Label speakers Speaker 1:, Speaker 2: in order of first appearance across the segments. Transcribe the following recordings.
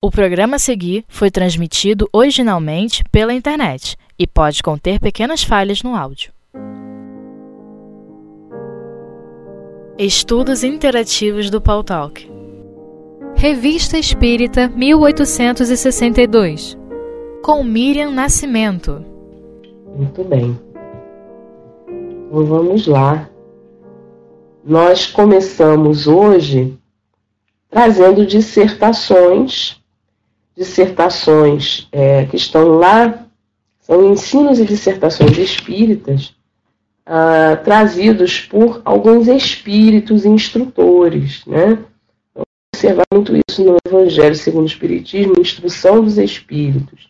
Speaker 1: O programa a seguir foi transmitido originalmente pela internet e pode conter pequenas falhas no áudio. Estudos Interativos do Paul Talk Revista Espírita 1862 Com Miriam Nascimento
Speaker 2: Muito bem. Então vamos lá. Nós começamos hoje trazendo dissertações dissertações é, que estão lá, são ensinos e dissertações espíritas, ah, trazidos por alguns espíritos instrutores. Né? Então, observar muito isso no Evangelho segundo o Espiritismo, instrução dos espíritos.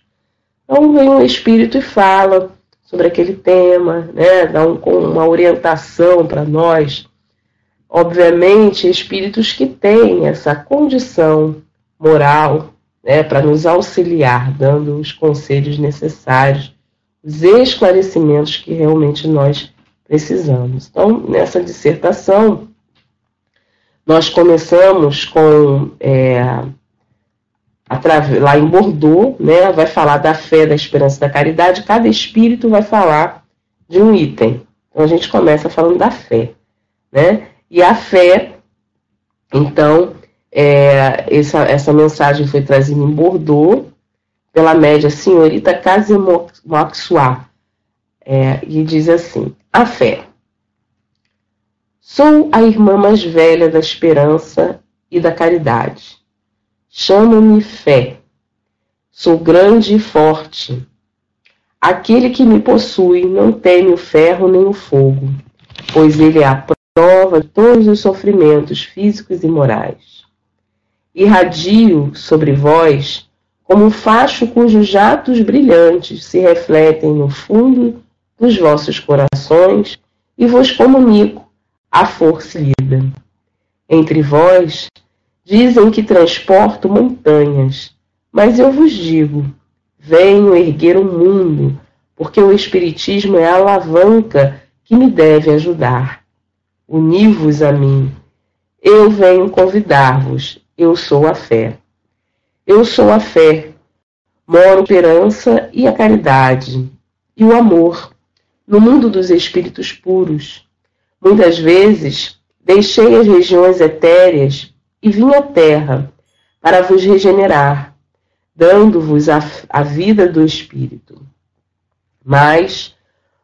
Speaker 2: Então vem um espírito e fala sobre aquele tema, né? dá um, uma orientação para nós. Obviamente, espíritos que têm essa condição moral, né, para nos auxiliar, dando os conselhos necessários, os esclarecimentos que realmente nós precisamos. Então, nessa dissertação, nós começamos com é, lá em Bordeaux, né, vai falar da fé, da esperança da caridade. Cada espírito vai falar de um item. Então a gente começa falando da fé, né? E a fé, então, é, essa, essa mensagem foi trazida em Bordeaux pela média senhorita Casemoxua, é, e diz assim: A fé. Sou a irmã mais velha da esperança e da caridade. Chamo-me fé. Sou grande e forte. Aquele que me possui não teme o ferro nem o fogo, pois ele é a prova de todos os sofrimentos físicos e morais irradio sobre vós como um facho cujos jatos brilhantes se refletem no fundo dos vossos corações e vos comunico a força lida. Entre vós dizem que transporto montanhas, mas eu vos digo, venho erguer o mundo, porque o Espiritismo é a alavanca que me deve ajudar. Uni-vos a mim. Eu venho convidar-vos eu sou a fé. Eu sou a fé. Moro a esperança e a caridade e o amor no mundo dos espíritos puros. Muitas vezes deixei as regiões etéreas e vim à terra para vos regenerar, dando-vos a, a vida do espírito. Mas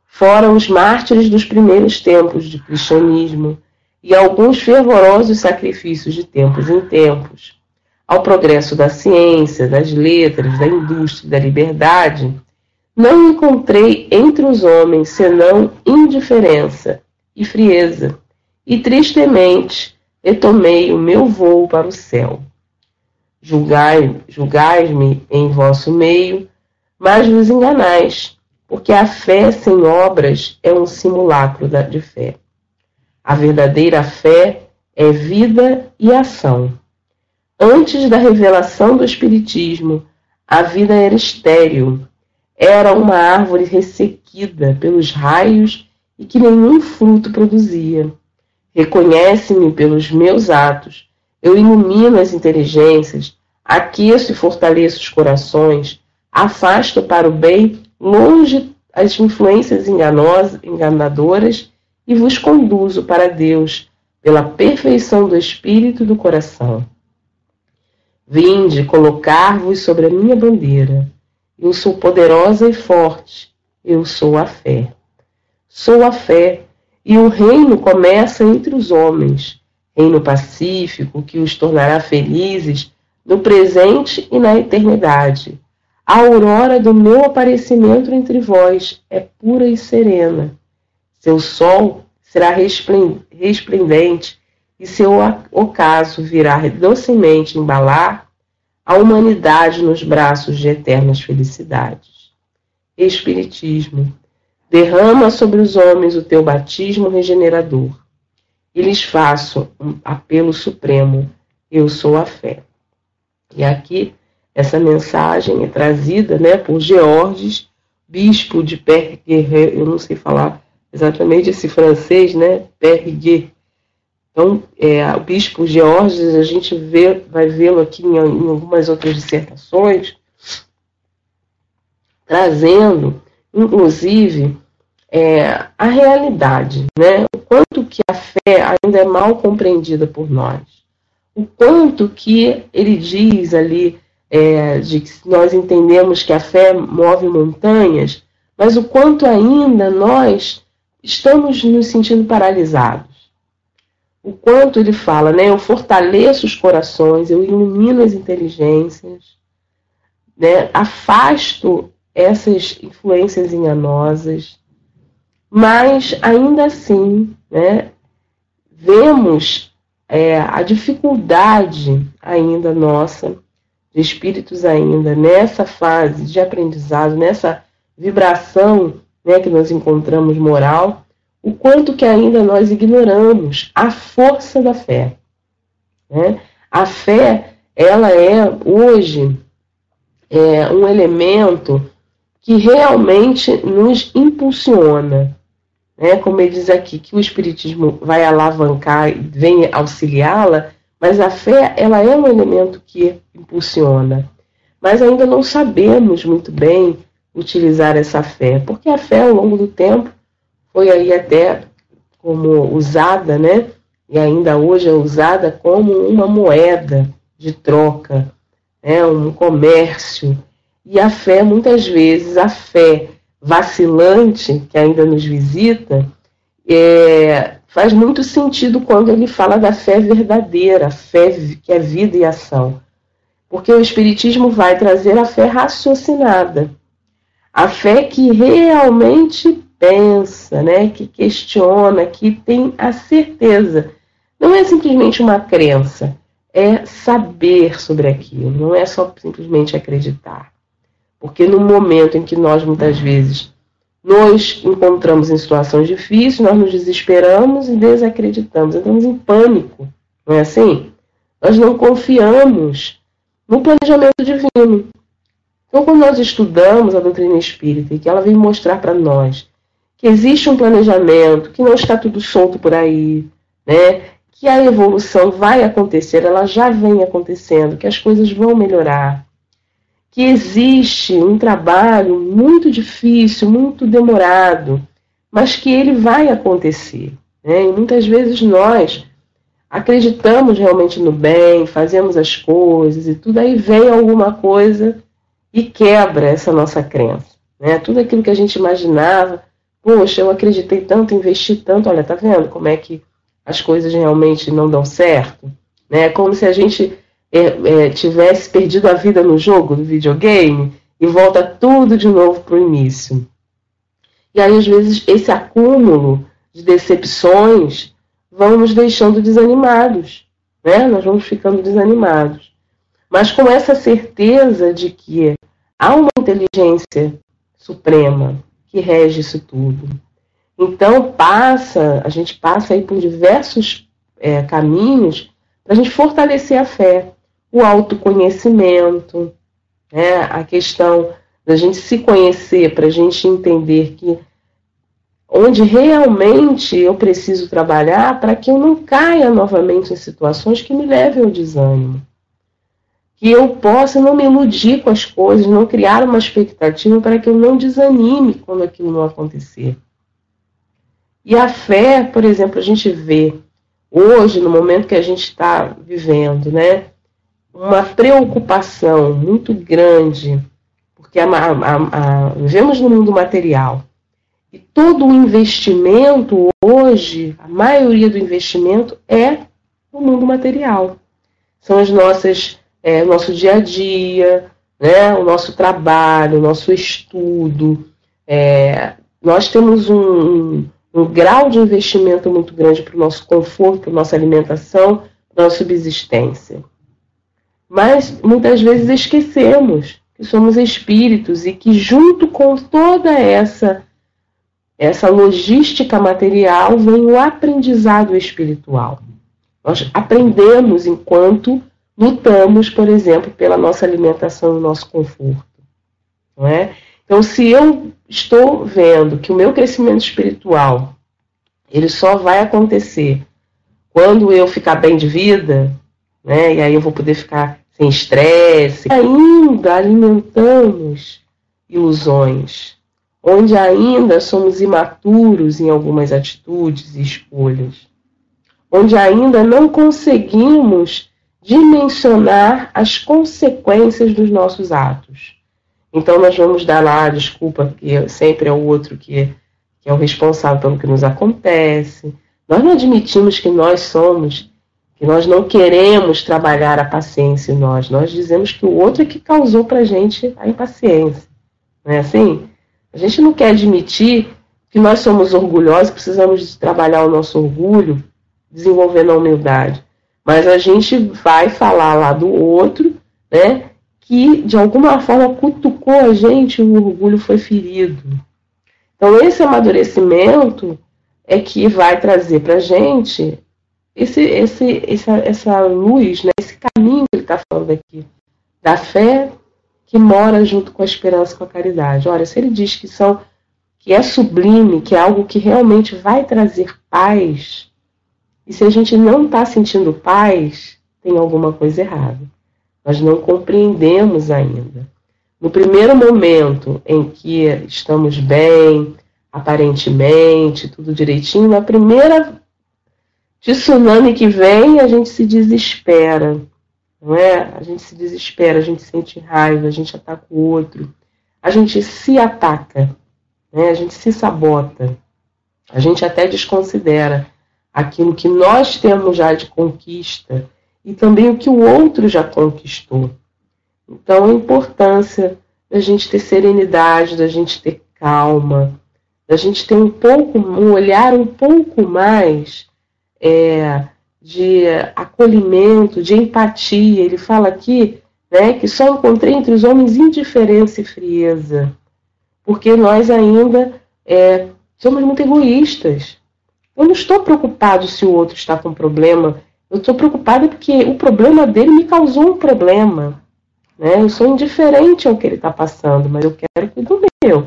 Speaker 2: foram os mártires dos primeiros tempos do cristianismo e alguns fervorosos sacrifícios de tempos em tempos, ao progresso da ciência, das letras, da indústria da liberdade, não encontrei entre os homens senão indiferença e frieza, e tristemente retomei o meu voo para o céu. Julgai-me julgai em vosso meio, mas vos enganais, porque a fé sem obras é um simulacro de fé. A verdadeira fé é vida e ação. Antes da revelação do Espiritismo, a vida era estéril. Era uma árvore ressequida pelos raios e que nenhum fruto produzia. Reconhece-me pelos meus atos. Eu ilumino as inteligências, aqueço e fortaleço os corações, afasto para o bem longe as influências enganosas, enganadoras e vos conduzo para Deus pela perfeição do espírito e do coração. Vinde colocar-vos sobre a minha bandeira. Eu sou poderosa e forte, eu sou a fé. Sou a fé, e o reino começa entre os homens, reino pacífico que os tornará felizes no presente e na eternidade. A aurora do meu aparecimento entre vós é pura e serena seu sol será resplendente e seu ocaso virá docemente embalar a humanidade nos braços de eternas felicidades. Espiritismo, derrama sobre os homens o teu batismo regenerador e lhes faço um apelo supremo: eu sou a fé. E aqui essa mensagem é trazida né, por Georges, bispo de Perguerre, eu não sei falar exatamente esse francês, né, Perrier, Então, é, o bispo Georges, a gente vê, vai vê-lo aqui em, em algumas outras dissertações, trazendo, inclusive, é, a realidade, né? O quanto que a fé ainda é mal compreendida por nós. O quanto que ele diz ali é, de que nós entendemos que a fé move montanhas, mas o quanto ainda nós estamos nos sentindo paralisados. O quanto ele fala, né? Eu fortaleço os corações, eu ilumino as inteligências, né? afasto essas influências enganosas, mas ainda assim, né? Vemos é, a dificuldade ainda nossa, de espíritos ainda nessa fase de aprendizado, nessa vibração né, que nós encontramos moral, o quanto que ainda nós ignoramos a força da fé. Né? A fé, ela é hoje é, um elemento que realmente nos impulsiona. Né? Como ele diz aqui, que o Espiritismo vai alavancar vem auxiliá-la, mas a fé ela é um elemento que impulsiona. Mas ainda não sabemos muito bem utilizar essa fé, porque a fé ao longo do tempo foi aí até como usada, né? E ainda hoje é usada como uma moeda de troca, né? um comércio. E a fé, muitas vezes, a fé vacilante que ainda nos visita, é, faz muito sentido quando ele fala da fé verdadeira, a fé que é vida e ação. Porque o Espiritismo vai trazer a fé raciocinada, a fé que realmente pensa, né, que questiona, que tem a certeza. Não é simplesmente uma crença, é saber sobre aquilo, não é só simplesmente acreditar. Porque no momento em que nós muitas vezes nos encontramos em situações difíceis, nós nos desesperamos e desacreditamos, entramos em pânico, não é assim? Nós não confiamos no planejamento divino. Então, quando nós estudamos a doutrina espírita e que ela vem mostrar para nós que existe um planejamento, que não está tudo solto por aí, né? que a evolução vai acontecer, ela já vem acontecendo, que as coisas vão melhorar, que existe um trabalho muito difícil, muito demorado, mas que ele vai acontecer. Né? E muitas vezes nós acreditamos realmente no bem, fazemos as coisas e tudo, aí vem alguma coisa e quebra essa nossa crença. Né? Tudo aquilo que a gente imaginava, poxa, eu acreditei tanto, investi tanto, olha, tá vendo como é que as coisas realmente não dão certo? Né? Como se a gente é, é, tivesse perdido a vida no jogo, do videogame, e volta tudo de novo para o início. E aí, às vezes, esse acúmulo de decepções vão nos deixando desanimados, né? Nós vamos ficando desanimados. Mas com essa certeza de que há uma inteligência suprema que rege isso tudo. Então passa, a gente passa aí por diversos é, caminhos para a gente fortalecer a fé, o autoconhecimento, né, a questão da gente se conhecer, para a gente entender que onde realmente eu preciso trabalhar para que eu não caia novamente em situações que me levem ao desânimo que eu possa não me iludir com as coisas, não criar uma expectativa para que eu não desanime quando aquilo não acontecer. E a fé, por exemplo, a gente vê hoje, no momento que a gente está vivendo, né, uma preocupação muito grande, porque a, a, a, vivemos no mundo material. E todo o investimento hoje, a maioria do investimento é no mundo material. São as nossas é, o nosso dia a dia, né, o nosso trabalho, o nosso estudo. É, nós temos um, um, grau de investimento muito grande para o nosso conforto, para a nossa alimentação, para a nossa subsistência. Mas muitas vezes esquecemos que somos espíritos e que junto com toda essa essa logística material vem o aprendizado espiritual. Nós aprendemos enquanto lutamos, por exemplo, pela nossa alimentação e nosso conforto. Não é? Então, se eu estou vendo que o meu crescimento espiritual ele só vai acontecer quando eu ficar bem de vida, né, e aí eu vou poder ficar sem estresse, ainda alimentamos ilusões, onde ainda somos imaturos em algumas atitudes e escolhas, onde ainda não conseguimos dimensionar as consequências dos nossos atos. Então nós vamos dar lá a desculpa que sempre é o outro que, que é o responsável pelo que nos acontece. Nós não admitimos que nós somos, que nós não queremos trabalhar a paciência em nós. Nós dizemos que o outro é que causou para a gente a impaciência. Não é assim? A gente não quer admitir que nós somos orgulhosos, precisamos trabalhar o nosso orgulho, desenvolvendo a humildade. Mas a gente vai falar lá do outro, né? Que de alguma forma cutucou a gente, o orgulho foi ferido. Então, esse amadurecimento é que vai trazer para a gente esse, esse, essa, essa luz, né, esse caminho que ele está falando aqui, da fé que mora junto com a esperança, com a caridade. Olha, se ele diz que são que é sublime, que é algo que realmente vai trazer paz, e se a gente não está sentindo paz, tem alguma coisa errada. Nós não compreendemos ainda. No primeiro momento em que estamos bem, aparentemente, tudo direitinho, na primeira tsunami que vem, a gente se desespera. Não é? A gente se desespera, a gente sente raiva, a gente ataca o outro, a gente se ataca, né? a gente se sabota, a gente até desconsidera aquilo que nós temos já de conquista e também o que o outro já conquistou. Então, a importância da gente ter serenidade, da gente ter calma, da gente ter um pouco, um olhar um pouco mais é, de acolhimento, de empatia. Ele fala aqui né, que só encontrei entre os homens indiferença e frieza, porque nós ainda é, somos muito egoístas. Eu não estou preocupado se o outro está com problema. Eu estou preocupada porque o problema dele me causou um problema. Né? Eu sou indiferente ao que ele está passando, mas eu quero cuidar do meu.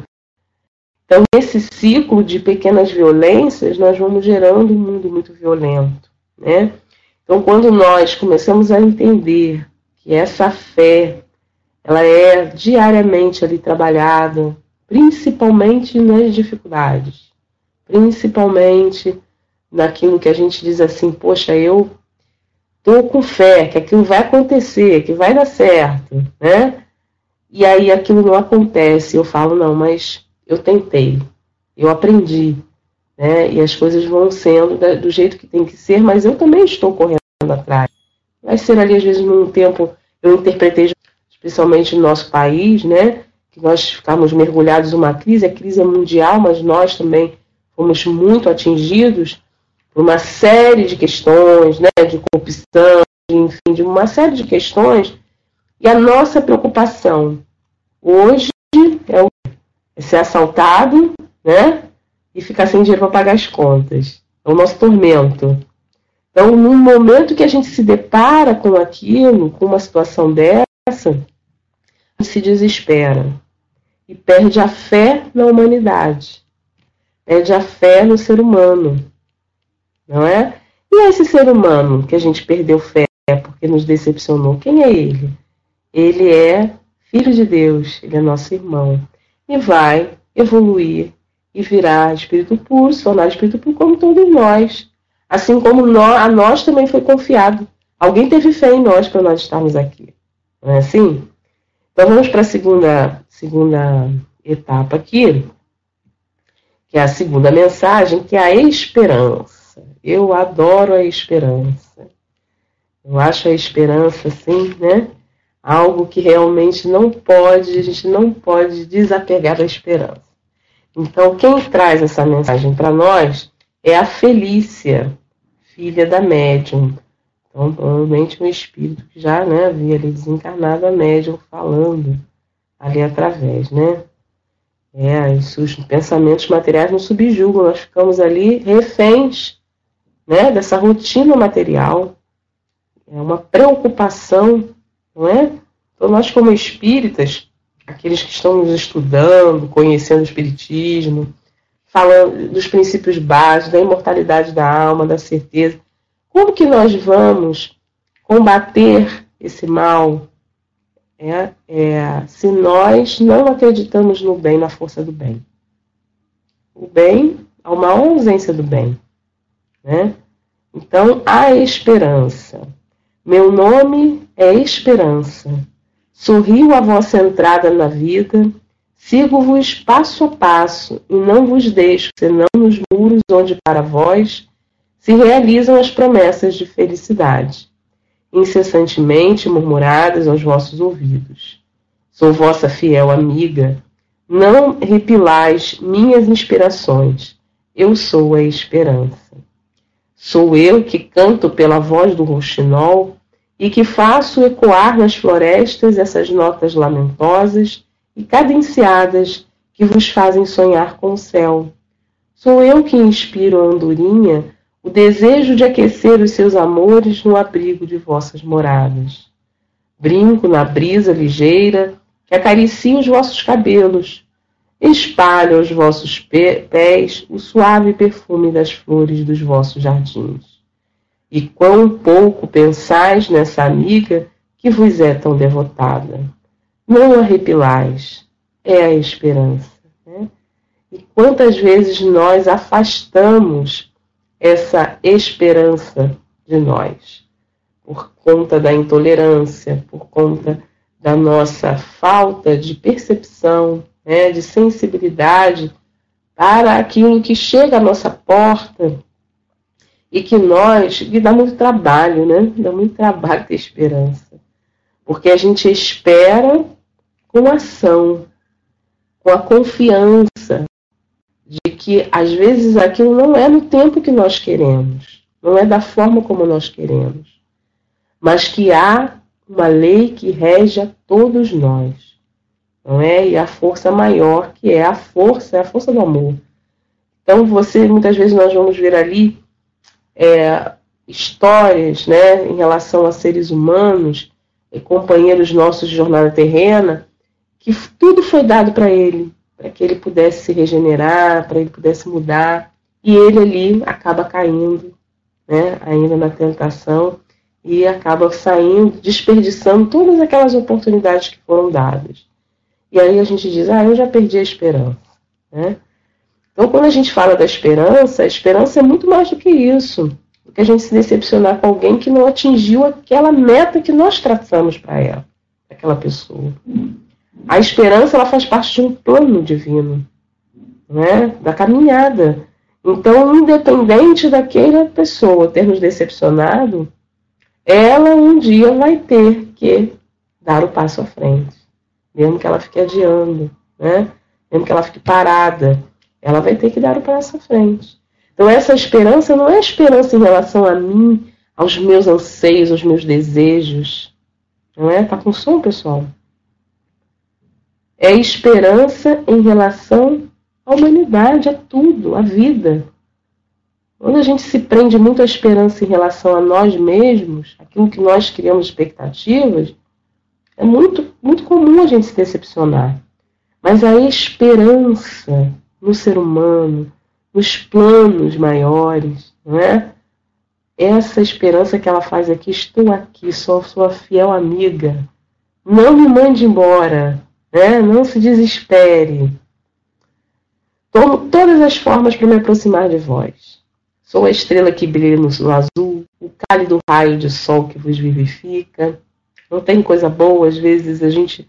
Speaker 2: Então, nesse ciclo de pequenas violências, nós vamos gerando um mundo muito violento. Né? Então, quando nós começamos a entender que essa fé ela é diariamente ali trabalhada, principalmente nas dificuldades, principalmente naquilo que a gente diz assim, poxa, eu estou com fé que aquilo vai acontecer, que vai dar certo, né? E aí aquilo não acontece, eu falo, não, mas eu tentei, eu aprendi, né? E as coisas vão sendo do jeito que tem que ser, mas eu também estou correndo atrás. Vai ser ali, às vezes, num tempo, eu interpretei, especialmente no nosso país, né? Que nós ficamos mergulhados numa crise, a crise é mundial, mas nós também fomos muito atingidos por uma série de questões, né? De corrupção, enfim, de uma série de questões. E a nossa preocupação hoje é é ser assaltado, né? E ficar sem dinheiro para pagar as contas. É o nosso tormento. Então, no momento que a gente se depara com aquilo, com uma situação dessa, a gente se desespera e perde a fé na humanidade, perde a fé no ser humano, não é? E esse ser humano que a gente perdeu fé porque nos decepcionou, quem é ele? Ele é filho de Deus, ele é nosso irmão e vai evoluir e virar espírito puro, se tornar espírito puro como todos nós. Assim como nós, a nós também foi confiado. Alguém teve fé em nós para nós estarmos aqui. Não é assim? Então vamos para a segunda, segunda etapa aqui, que é a segunda mensagem, que é a esperança. Eu adoro a esperança. Eu acho a esperança, assim, né? algo que realmente não pode, a gente não pode desapegar da esperança. Então, quem traz essa mensagem para nós é a Felícia, filha da médium. Então, provavelmente um espírito que já né, havia ali desencarnado a médium falando ali através, né? É, os pensamentos materiais nos subjugam, nós ficamos ali reféns né, dessa rotina material. É uma preocupação não é? Então, nós, como espíritas, aqueles que estamos estudando, conhecendo o espiritismo, falando dos princípios básicos, da imortalidade da alma, da certeza, Como que nós vamos combater esse mal é, é, se nós não acreditamos no bem, na força do bem? O bem, há uma ausência do bem. Né? Então, há esperança. Meu nome é Esperança. Sorrio a vossa entrada na vida, sigo-vos passo a passo e não vos deixo senão nos muros onde para vós se realizam as promessas de felicidade, incessantemente murmuradas aos vossos ouvidos. Sou vossa fiel amiga, não repilais minhas inspirações, eu sou a esperança. Sou eu que canto pela voz do rouxinol e que faço ecoar nas florestas essas notas lamentosas e cadenciadas que vos fazem sonhar com o céu. Sou eu que inspiro a andorinha o desejo de aquecer os seus amores no abrigo de vossas moradas. Brinco na brisa ligeira que acaricia os vossos cabelos, espalho aos vossos pés o suave perfume das flores dos vossos jardins. E quão pouco pensais nessa amiga que vos é tão devotada. Não arrepilais, é a esperança. Né? E quantas vezes nós afastamos essa esperança de nós, por conta da intolerância, por conta da nossa falta de percepção, né, de sensibilidade para aquilo que chega à nossa porta e que nós, que dá muito trabalho, né? Dá muito trabalho ter esperança. Porque a gente espera com ação, com a confiança de que às vezes aquilo não é no tempo que nós queremos, não é da forma como nós queremos, mas que há uma lei que rege a todos nós não é? E a força maior, que é a força, é a força do amor. Então, você, muitas vezes nós vamos ver ali é, histórias, né, em relação a seres humanos, e companheiros nossos de jornada terrena, que tudo foi dado para ele, para que ele pudesse se regenerar, para ele pudesse mudar, e ele ali acaba caindo, né, ainda na tentação, e acaba saindo, desperdiçando todas aquelas oportunidades que foram dadas. E aí a gente diz, ah, eu já perdi a esperança. Né? Então, quando a gente fala da esperança, a esperança é muito mais do que isso. Do que a gente se decepcionar com alguém que não atingiu aquela meta que nós traçamos para ela, aquela pessoa. A esperança ela faz parte de um plano divino, né? da caminhada. Então, independente daquela pessoa ter nos decepcionado, ela um dia vai ter que dar o passo à frente mesmo que ela fique adiando, né? mesmo que ela fique parada, ela vai ter que dar o passo à frente. Então, essa esperança não é esperança em relação a mim, aos meus anseios, aos meus desejos. Não é? Tá com som, pessoal? É esperança em relação à humanidade, a tudo, à vida. Quando a gente se prende muito à esperança em relação a nós mesmos, aquilo que nós criamos expectativas, é muito, muito comum a gente se decepcionar. Mas a esperança no ser humano, nos planos maiores, não é? Essa esperança que ela faz aqui, estou aqui, sou sua fiel amiga. Não me mande embora, né? não se desespere. Tomo todas as formas para me aproximar de vós. Sou a estrela que brilha no azul, o cálido raio de sol que vos vivifica, não tem coisa boa, às vezes a gente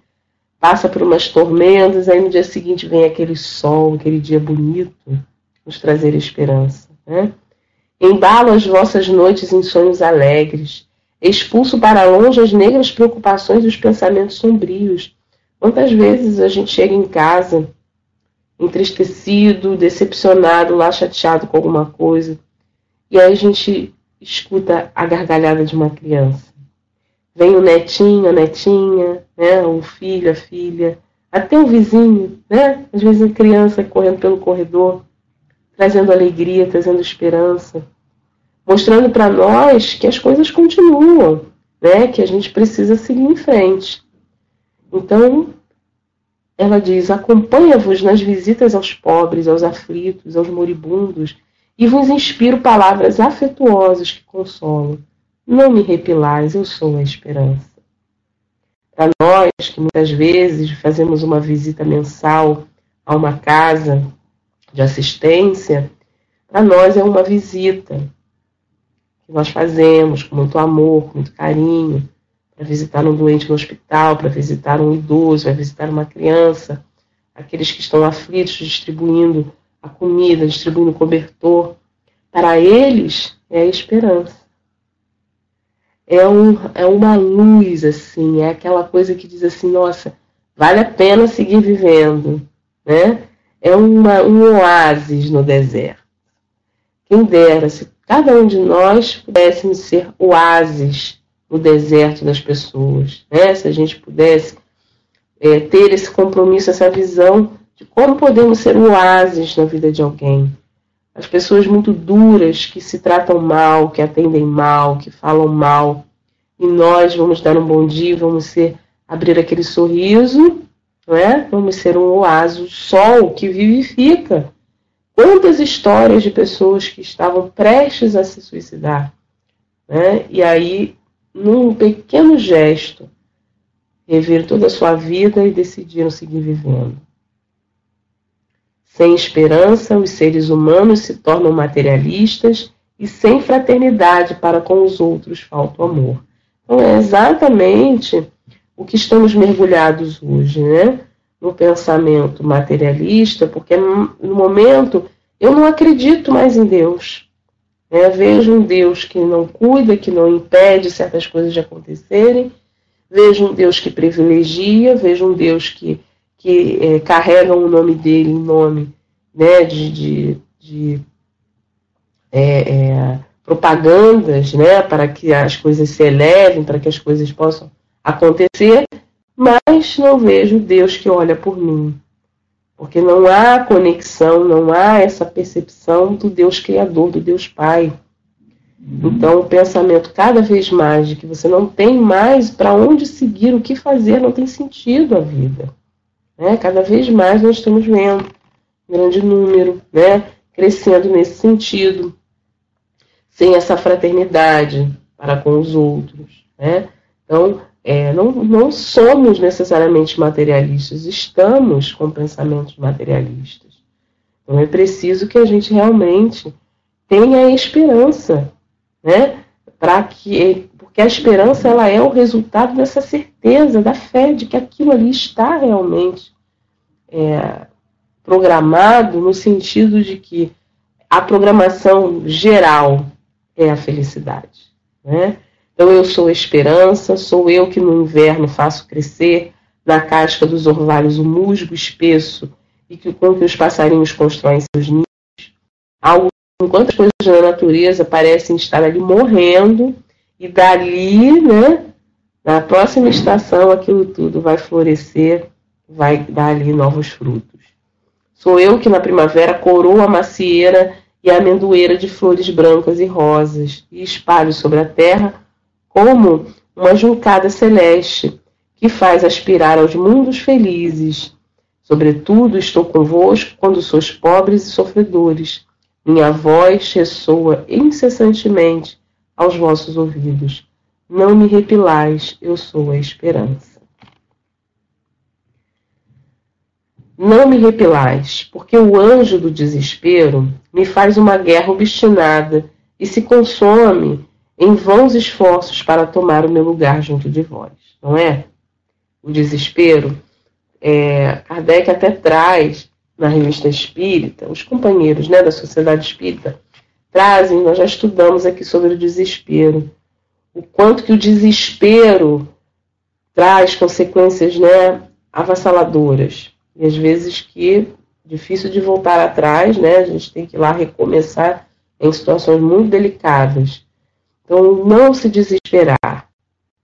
Speaker 2: passa por umas tormentas, aí no dia seguinte vem aquele sol, aquele dia bonito, nos trazer esperança. Né? Embalo as vossas noites em sonhos alegres, expulso para longe as negras preocupações e os pensamentos sombrios. Quantas vezes a gente chega em casa entristecido, decepcionado, lá chateado com alguma coisa, e aí a gente escuta a gargalhada de uma criança. Vem o netinho, a netinha, né? o filho, a filha, até o vizinho, né? Às vezes a criança correndo pelo corredor, trazendo alegria, trazendo esperança, mostrando para nós que as coisas continuam, né? Que a gente precisa seguir em frente. Então, ela diz: acompanha-vos nas visitas aos pobres, aos aflitos, aos moribundos, e vos inspiro palavras afetuosas que consolam. Não me repilais, eu sou a esperança. Para nós, que muitas vezes fazemos uma visita mensal a uma casa de assistência, para nós é uma visita que nós fazemos com muito amor, com muito carinho, para visitar um doente no hospital, para visitar um idoso, para visitar uma criança, aqueles que estão aflitos, distribuindo a comida, distribuindo o cobertor. Para eles é a esperança. É, um, é uma luz, assim, é aquela coisa que diz assim, nossa, vale a pena seguir vivendo, né? É uma, um oásis no deserto. Quem dera se cada um de nós pudéssemos ser oásis no deserto das pessoas, né? Se a gente pudesse é, ter esse compromisso, essa visão de como podemos ser oásis na vida de alguém. As pessoas muito duras que se tratam mal, que atendem mal, que falam mal, e nós vamos dar um bom dia, vamos ser abrir aquele sorriso, não é? Vamos ser um oásis, o sol que vivifica. Quantas histórias de pessoas que estavam prestes a se suicidar, né? E aí, num pequeno gesto, rever toda a sua vida e decidiram seguir vivendo. Sem esperança, os seres humanos se tornam materialistas e sem fraternidade para com os outros falta o amor. Então é exatamente o que estamos mergulhados hoje, né? No pensamento materialista, porque no momento eu não acredito mais em Deus. Né? Vejo um Deus que não cuida, que não impede certas coisas de acontecerem, Vejo um Deus que privilegia, vejo um Deus que, que é, carrega o nome dele em nome né, de, de, de é, é, propagandas né, para que as coisas se elevem, para que as coisas possam acontecer, mas não vejo Deus que olha por mim. Porque não há conexão, não há essa percepção do Deus Criador, do Deus Pai. Então, o pensamento cada vez mais de que você não tem mais para onde seguir, o que fazer, não tem sentido a vida. Né? Cada vez mais nós estamos vendo grande número, né? crescendo nesse sentido, sem essa fraternidade para com os outros. Né? Então, é, não, não somos necessariamente materialistas, estamos com pensamentos materialistas. Então, é preciso que a gente realmente tenha esperança né? Para que porque a esperança ela é o resultado dessa certeza, da fé de que aquilo ali está realmente é, programado no sentido de que a programação geral é a felicidade, né? Então eu sou a esperança, sou eu que no inverno faço crescer na casca dos orvalhos o musgo espesso e que com que os passarinhos constroem seus ninhos, enquanto as coisas da natureza parecem estar ali morrendo, e dali, né, na próxima estação, aquilo tudo vai florescer, vai dar ali novos frutos. Sou eu que na primavera coroo a macieira e a amendoeira de flores brancas e rosas, e espalho sobre a terra como uma juncada celeste que faz aspirar aos mundos felizes. Sobretudo estou convosco quando sois pobres e sofredores minha voz ressoa incessantemente aos vossos ouvidos. Não me repilais, eu sou a esperança. Não me repilais, porque o anjo do desespero me faz uma guerra obstinada e se consome em vãos esforços para tomar o meu lugar junto de vós, não é? O desespero, é, Kardec até traz na revista espírita, os companheiros né, da sociedade espírita trazem, nós já estudamos aqui sobre o desespero, o quanto que o desespero traz consequências né, avassaladoras. E às vezes que difícil de voltar atrás, né? A gente tem que ir lá recomeçar em situações muito delicadas. Então, não se desesperar.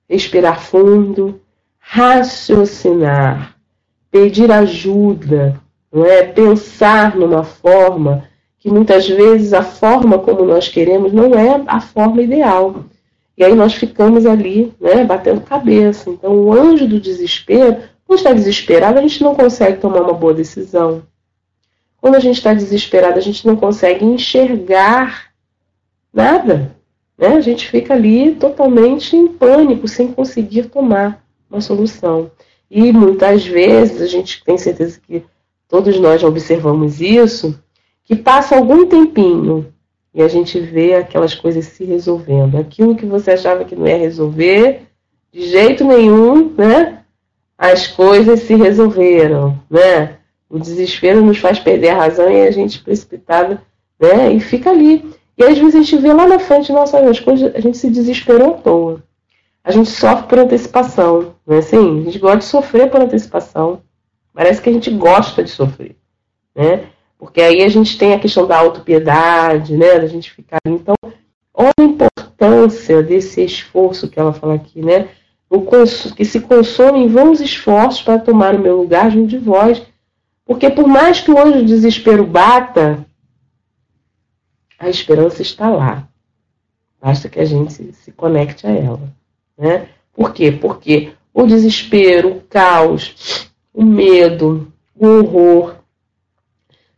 Speaker 2: Respirar fundo, raciocinar, pedir ajuda, não é? Pensar numa forma que muitas vezes a forma como nós queremos não é a forma ideal. E aí nós ficamos ali, né, batendo cabeça. Então, o anjo do desespero, quando está desesperado, a gente não consegue tomar uma boa decisão. quando a gente está desesperado, a gente não consegue enxergar nada. Né? A gente fica ali totalmente em pânico, sem conseguir tomar uma solução. E muitas vezes, a gente tem certeza que todos nós já observamos isso, que passa algum tempinho e a gente vê aquelas coisas se resolvendo. Aquilo que você achava que não ia resolver, de jeito nenhum, né? As coisas se resolveram, né? O desespero nos faz perder a razão e a gente precipitado, né? E fica ali. E às vezes a gente vê lá na frente, nossa, as coisas, a gente se desesperou à toa. A gente sofre por antecipação, não é assim? A gente gosta de sofrer por antecipação. Parece que a gente gosta de sofrer, né? Porque aí a gente tem a questão da autopiedade, né? Da gente ficar. Então, olha a importância desse esforço que ela fala aqui, né? O que se consome em vãos esforços para tomar o meu lugar junto de vós. Porque por mais que o anjo do desespero bata, a esperança está lá. Basta que a gente se conecte a ela. Né? Por quê? Porque o desespero, o caos, o medo, o horror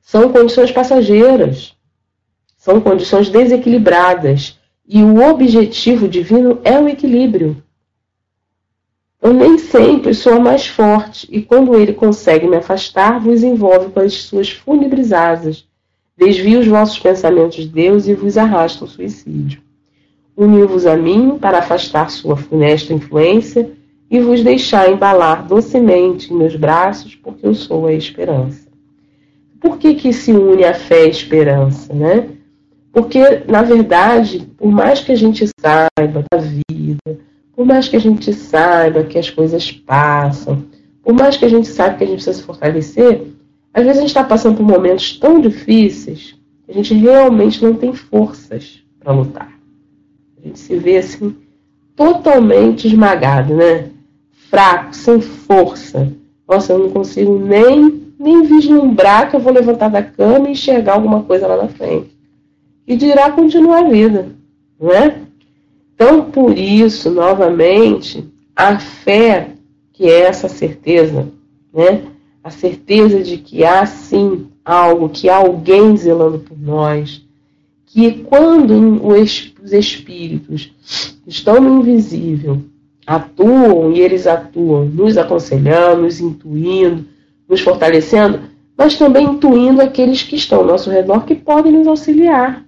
Speaker 2: são condições passageiras, são condições desequilibradas. E o objetivo divino é o equilíbrio. Eu nem sempre sou a mais forte, e quando ele consegue me afastar, vos envolve com as suas fúnebres asas, desvia os vossos pensamentos de Deus e vos arrasta ao suicídio. Uni-vos a mim para afastar sua funesta influência e vos deixar embalar docemente em meus braços, porque eu sou a esperança. Por que, que se une a fé e a esperança, né? Porque, na verdade, por mais que a gente saiba da vida, por mais que a gente saiba que as coisas passam, por mais que a gente saiba que a gente precisa se fortalecer, às vezes a gente está passando por momentos tão difíceis que a gente realmente não tem forças para lutar. A gente se vê assim totalmente esmagado, né? Fraco, sem força. Nossa, eu não consigo nem, nem vislumbrar que eu vou levantar da cama e enxergar alguma coisa lá na frente. E dirá continuar a vida, não é? Então, por isso, novamente, a fé, que é essa certeza, né? A certeza de que há sim algo, que há alguém zelando por nós, que quando os espíritos estão no invisível, atuam e eles atuam nos aconselhando, nos intuindo, nos fortalecendo, mas também intuindo aqueles que estão ao nosso redor que podem nos auxiliar.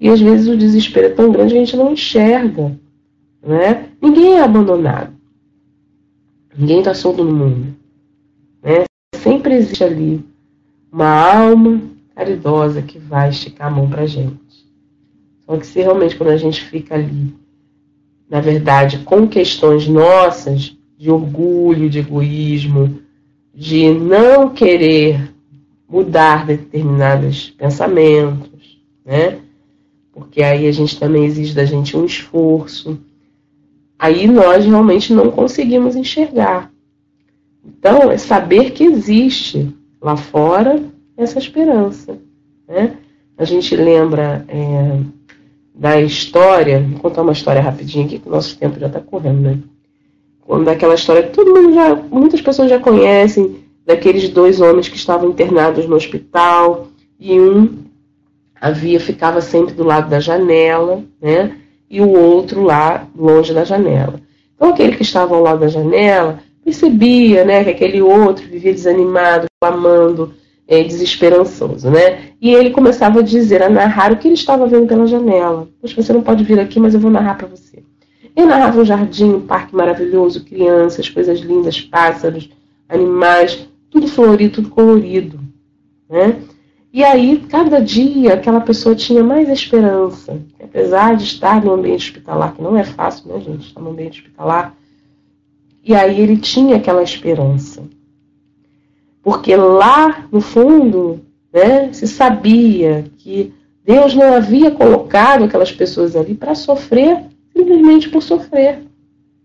Speaker 2: E às vezes o desespero é tão grande que a gente não enxerga. Né? Ninguém é abandonado. Ninguém está solto no mundo. Sempre existe ali uma alma caridosa que vai esticar a mão para a gente. Só que se realmente quando a gente fica ali, na verdade, com questões nossas, de orgulho, de egoísmo, de não querer mudar determinados pensamentos, né? porque aí a gente também exige da gente um esforço. Aí nós realmente não conseguimos enxergar. Então, é saber que existe lá fora essa esperança. Né? A gente lembra é, da história, vou contar uma história rapidinho aqui, que o nosso tempo já está correndo, né? Quando daquela história que todo mundo já, muitas pessoas já conhecem, daqueles dois homens que estavam internados no hospital e um havia ficava sempre do lado da janela, né? E o outro lá longe da janela. Então aquele que estava ao lado da janela percebia, né, que aquele outro vivia desanimado, clamando, é, desesperançoso, né? E ele começava a dizer, a narrar o que ele estava vendo pela janela. Poxa, você não pode vir aqui, mas eu vou narrar para você. Ele narrava um jardim, um parque maravilhoso, crianças, coisas lindas, pássaros, animais, tudo florido, tudo colorido, né? E aí, cada dia, aquela pessoa tinha mais esperança. Apesar de estar no ambiente hospitalar, que não é fácil, né, gente? Estar no ambiente hospitalar. E aí ele tinha aquela esperança. Porque lá, no fundo, né, se sabia que Deus não havia colocado aquelas pessoas ali para sofrer simplesmente por sofrer.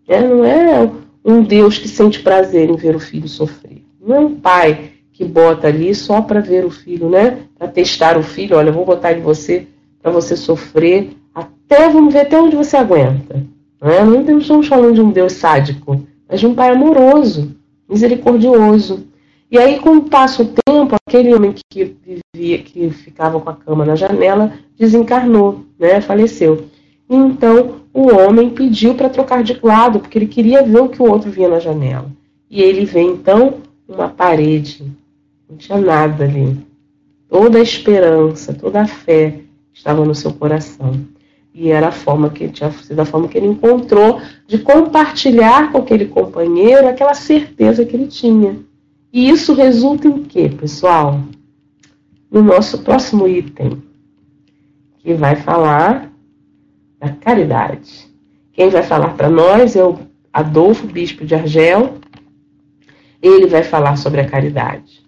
Speaker 2: Né? Não é um Deus que sente prazer em ver o filho sofrer. Não é um pai que bota ali só para ver o filho, né? Para testar o filho, olha, eu vou botar em você para você sofrer até vamos ver até onde você aguenta. Não, é? não estamos falando de um Deus sádico, mas de um pai amoroso, misericordioso. E aí, com o passo do tempo, aquele homem que vivia, que ficava com a cama na janela, desencarnou, né? faleceu. Então, o homem pediu para trocar de lado, porque ele queria ver o que o outro via na janela. E ele vê, então, uma parede. Não tinha nada ali. Toda a esperança, toda a fé estava no seu coração. E era a forma que tinha sido a forma que ele encontrou de compartilhar com aquele companheiro aquela certeza que ele tinha. E isso resulta em quê, pessoal? No nosso próximo item, que vai falar da caridade. Quem vai falar para nós é o Adolfo Bispo de Argel. Ele vai falar sobre a caridade.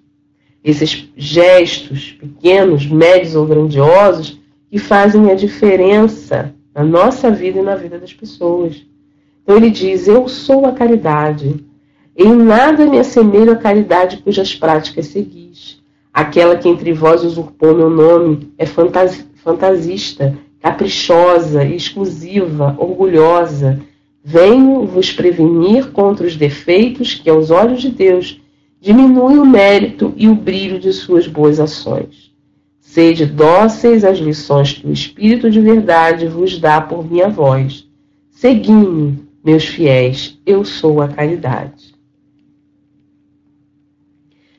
Speaker 2: Esses gestos pequenos, médios ou grandiosos que fazem a diferença na nossa vida e na vida das pessoas. Então ele diz: Eu sou a caridade. Em nada me assemelho à caridade cujas práticas seguis. Aquela que entre vós usurpou meu nome é fantasista, caprichosa, exclusiva, orgulhosa. Venho vos prevenir contra os defeitos que, aos olhos de Deus, diminuem o mérito e o brilho de suas boas ações. Sede dóceis às lições que o Espírito de verdade vos dá por minha voz. Segui-me, meus fiéis, eu sou a caridade.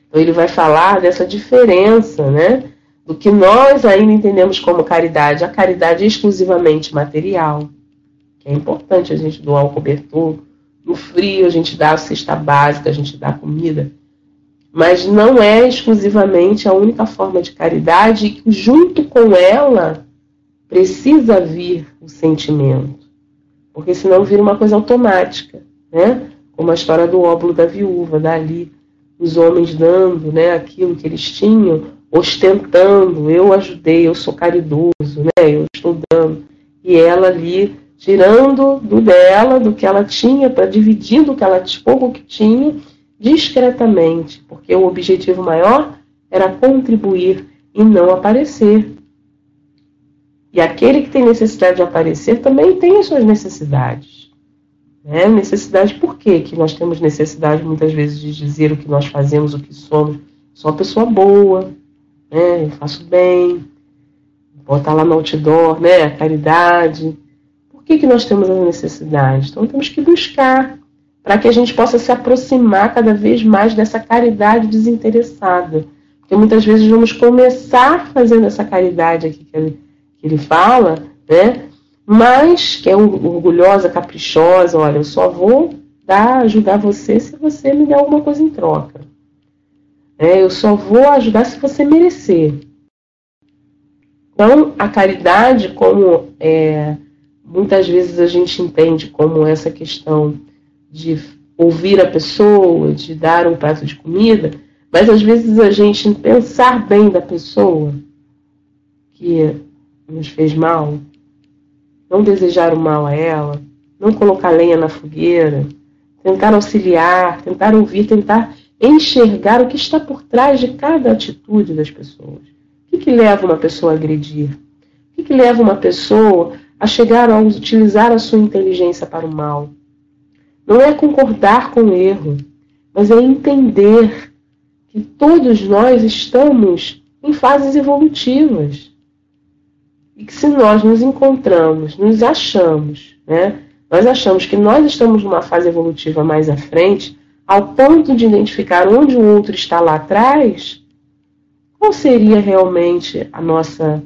Speaker 2: Então ele vai falar dessa diferença, né? Do que nós ainda entendemos como caridade. A caridade é exclusivamente material. É importante a gente doar o cobertor. No frio a gente dá a cesta básica, a gente dá comida. Mas não é exclusivamente a única forma de caridade e que junto com ela precisa vir o sentimento. Porque senão vira uma coisa automática, né? Como a história do óbolo da viúva, dali os homens dando né, aquilo que eles tinham, ostentando, eu ajudei, eu sou caridoso, né, eu estou dando. E ela ali tirando do dela, do que ela tinha, para dividir do que ela pouco que tinha, discretamente, porque o objetivo maior era contribuir e não aparecer. E aquele que tem necessidade de aparecer também tem as suas necessidades. Né? Necessidade, por quê? que nós temos necessidade muitas vezes de dizer o que nós fazemos, o que somos? Sou uma pessoa boa, né? eu faço bem, botar lá no outdoor, né? a caridade. Por que, que nós temos a necessidade? Então temos que buscar para que a gente possa se aproximar cada vez mais dessa caridade desinteressada. Porque muitas vezes vamos começar fazendo essa caridade aqui que ele, que ele fala, né? mas que é orgulhosa, caprichosa, olha, eu só vou dar, ajudar você se você me der alguma coisa em troca. É, eu só vou ajudar se você merecer. Então, a caridade, como é, muitas vezes a gente entende como essa questão de ouvir a pessoa, de dar um prato de comida, mas às vezes a gente pensar bem da pessoa que nos fez mal, não desejar o mal a ela, não colocar lenha na fogueira, tentar auxiliar, tentar ouvir, tentar enxergar o que está por trás de cada atitude das pessoas. O que, que leva uma pessoa a agredir? O que, que leva uma pessoa a chegar a utilizar a sua inteligência para o mal? Não é concordar com o erro, mas é entender que todos nós estamos em fases evolutivas. E que se nós nos encontramos, nos achamos, né? Nós achamos que nós estamos numa fase evolutiva mais à frente, ao ponto de identificar onde o outro está lá atrás, qual seria realmente a nossa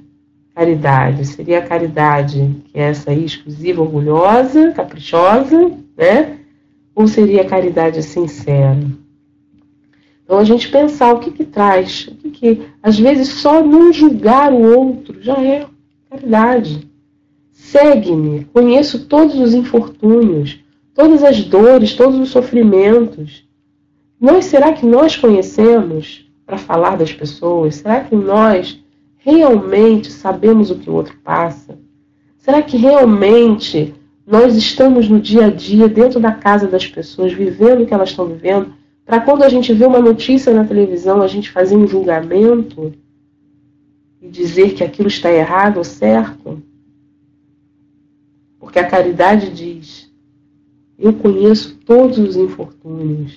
Speaker 2: caridade? Seria a caridade que é essa aí, exclusiva, orgulhosa, caprichosa, né? Ou seria caridade sincera? Então a gente pensar o que que traz, o que que, às vezes só não julgar o outro já é Caridade. Segue-me, conheço todos os infortúnios, todas as dores, todos os sofrimentos. Nós, será que nós conhecemos para falar das pessoas? Será que nós realmente sabemos o que o outro passa? Será que realmente nós estamos no dia a dia, dentro da casa das pessoas, vivendo o que elas estão vivendo, para quando a gente vê uma notícia na televisão, a gente fazer um julgamento? e dizer que aquilo está errado ou certo? Porque a caridade diz: eu conheço todos os infortúnios,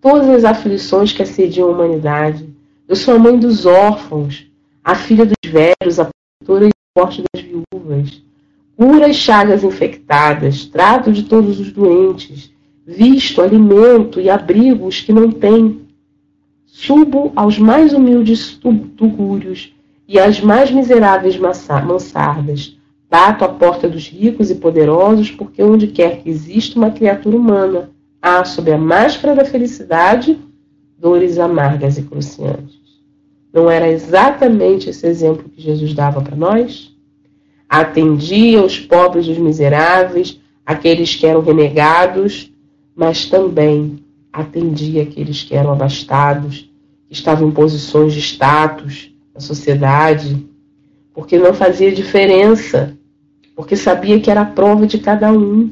Speaker 2: todas as aflições que assediam a humanidade. Eu sou a mãe dos órfãos, a filha dos velhos, a protetora e forte das viúvas. Cura as chagas infectadas, trato de todos os doentes, visto, alimento e abrigo os que não têm. Subo aos mais humildes tugúrios e às mais miseráveis mansardas. Bato a porta dos ricos e poderosos, porque onde quer que exista uma criatura humana, há, sob a máscara da felicidade, dores amargas e cruciantes. Não era exatamente esse exemplo que Jesus dava para nós? Atendia os pobres e os miseráveis, aqueles que eram renegados, mas também atendia aqueles que eram abastados, que estavam em posições de status na sociedade, porque não fazia diferença, porque sabia que era a prova de cada um,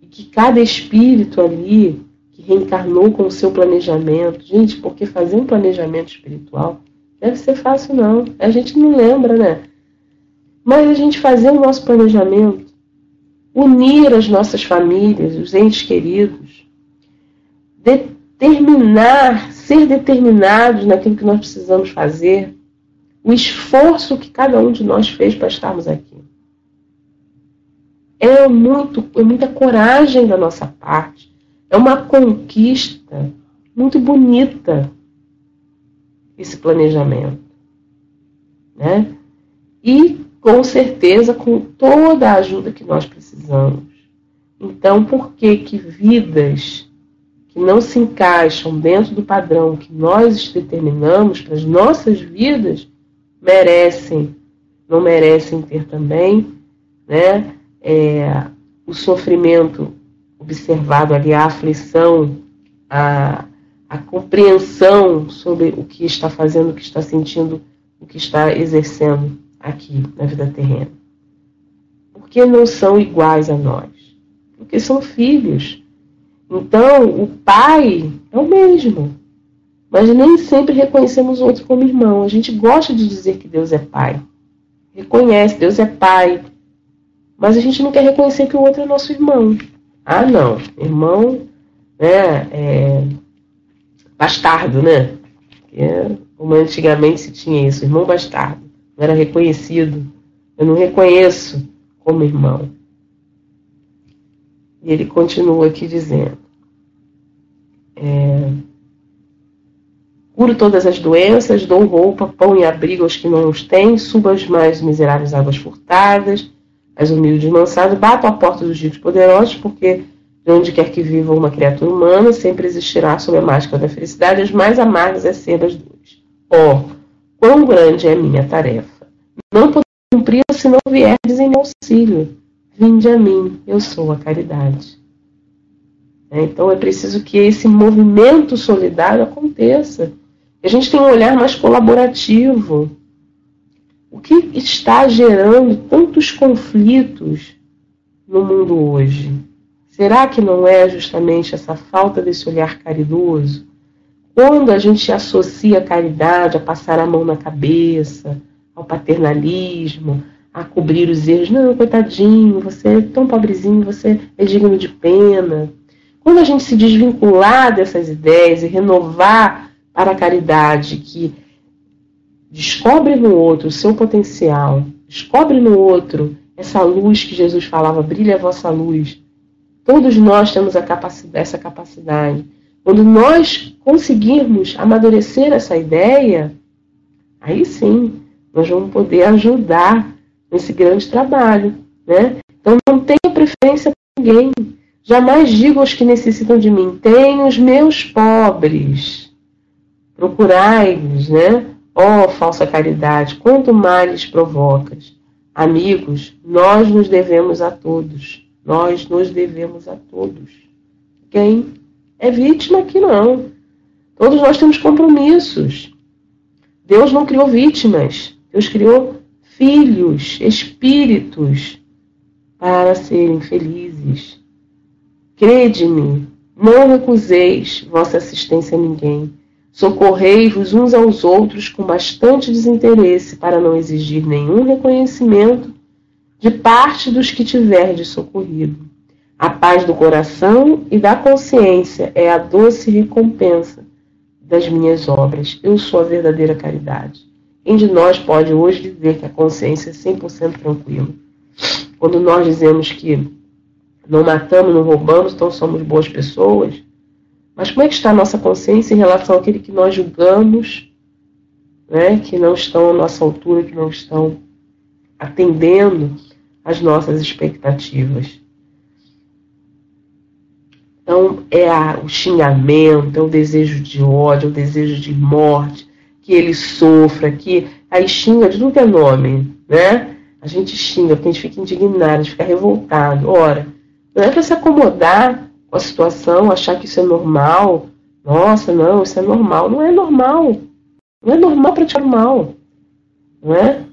Speaker 2: e que cada espírito ali que reencarnou com o seu planejamento. Gente, porque fazer um planejamento espiritual deve ser fácil, não. A gente não lembra, né? Mas a gente fazer o nosso planejamento, unir as nossas famílias, os entes queridos, determinar, ser determinados naquilo que nós precisamos fazer, o esforço que cada um de nós fez para estarmos aqui. É, muito, é muita coragem da nossa parte. É uma conquista muito bonita esse planejamento. Né? E, com certeza, com toda a ajuda que nós precisamos. Então, por que que vidas que não se encaixam dentro do padrão que nós determinamos para as nossas vidas merecem, não merecem ter também, né? É, o sofrimento observado ali, a aflição, a, a compreensão sobre o que está fazendo, o que está sentindo, o que está exercendo aqui na vida terrena. Porque não são iguais a nós? Porque são filhos. Então, o pai é o mesmo. Mas nem sempre reconhecemos o outro como irmão. A gente gosta de dizer que Deus é pai. Reconhece, Deus é pai. Mas a gente não quer reconhecer que o outro é nosso irmão. Ah, não. Irmão né, é, bastardo, né? É, como antigamente se tinha isso, irmão bastardo. Não era reconhecido. Eu não reconheço como irmão. E ele continua aqui dizendo: é, Curo todas as doenças, dou roupa, pão e abrigo aos que não os têm, subo as mais miseráveis águas furtadas, as humildes mansadas, bato a porta dos ricos poderosos, porque de onde quer que viva uma criatura humana, sempre existirá sob a máscara da felicidade as mais amargas acerbas dores. Oh, quão grande é a minha tarefa! Não poderei cumpri-la se não vierdes em meu auxílio. Vinde a mim, eu sou a caridade. É, então é preciso que esse movimento solidário aconteça. A gente tem um olhar mais colaborativo. O que está gerando tantos conflitos no mundo hoje? Será que não é justamente essa falta desse olhar caridoso? Quando a gente associa a caridade a passar a mão na cabeça, ao paternalismo, a cobrir os erros, não, coitadinho, você é tão pobrezinho, você é digno de pena. Quando a gente se desvincular dessas ideias e renovar para a caridade que descobre no outro o seu potencial, descobre no outro essa luz que Jesus falava, brilha a vossa luz, Todos nós temos capacidade, essa capacidade. Quando nós conseguirmos amadurecer essa ideia, aí sim nós vamos poder ajudar nesse grande trabalho. Né? Então não tenha preferência por ninguém. Jamais digo aos que necessitam de mim, tenho os meus pobres. Procurai-os, né? Ó oh, falsa caridade, quanto males provocas. Amigos, nós nos devemos a todos. Nós nos devemos a todos. Quem é vítima aqui não. Todos nós temos compromissos. Deus não criou vítimas. Deus criou filhos, espíritos, para serem felizes. Crede-me, não recuseis vossa assistência a ninguém. Socorrei-vos uns aos outros com bastante desinteresse, para não exigir nenhum reconhecimento de parte dos que tiverdes socorrido. A paz do coração e da consciência é a doce recompensa das minhas obras. Eu sou a verdadeira caridade. Quem de nós pode hoje dizer que a consciência é 100% tranquila? Quando nós dizemos que não matamos, não roubamos, então somos boas pessoas. Mas como é que está a nossa consciência em relação àquele que nós julgamos, né, que não estão à nossa altura, que não estão atendendo às nossas expectativas? Então, é a, o xingamento, é o desejo de ódio, é o desejo de morte, que ele sofra, que aí xinga de tudo que é nome, né? A gente xinga porque a gente fica indignado, a gente fica revoltado. Ora, não é para se acomodar com a situação, achar que isso é normal. Nossa, não, isso é normal. Não é normal. Não é normal para praticar mal. Não é?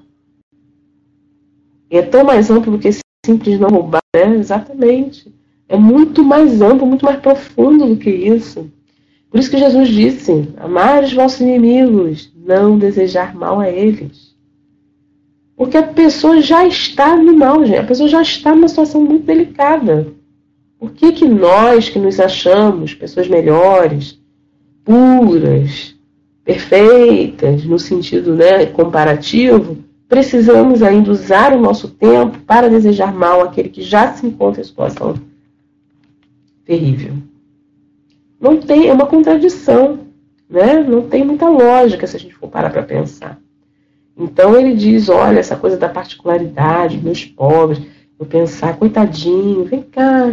Speaker 2: E é tão mais amplo do que simples não roubar, né? Exatamente. É muito mais amplo, muito mais profundo do que isso. Por isso que Jesus disse: amar os vossos inimigos, não desejar mal a eles. Porque a pessoa já está no mal, gente. A pessoa já está numa situação muito delicada. Por que, que nós, que nos achamos pessoas melhores, puras, perfeitas, no sentido né, comparativo, precisamos ainda usar o nosso tempo para desejar mal àquele que já se encontra em situação terrível. Não tem, é uma contradição, né? Não tem muita lógica se a gente for parar para pensar. Então ele diz, olha, essa coisa da particularidade, meus pobres, eu pensar, coitadinho, vem cá,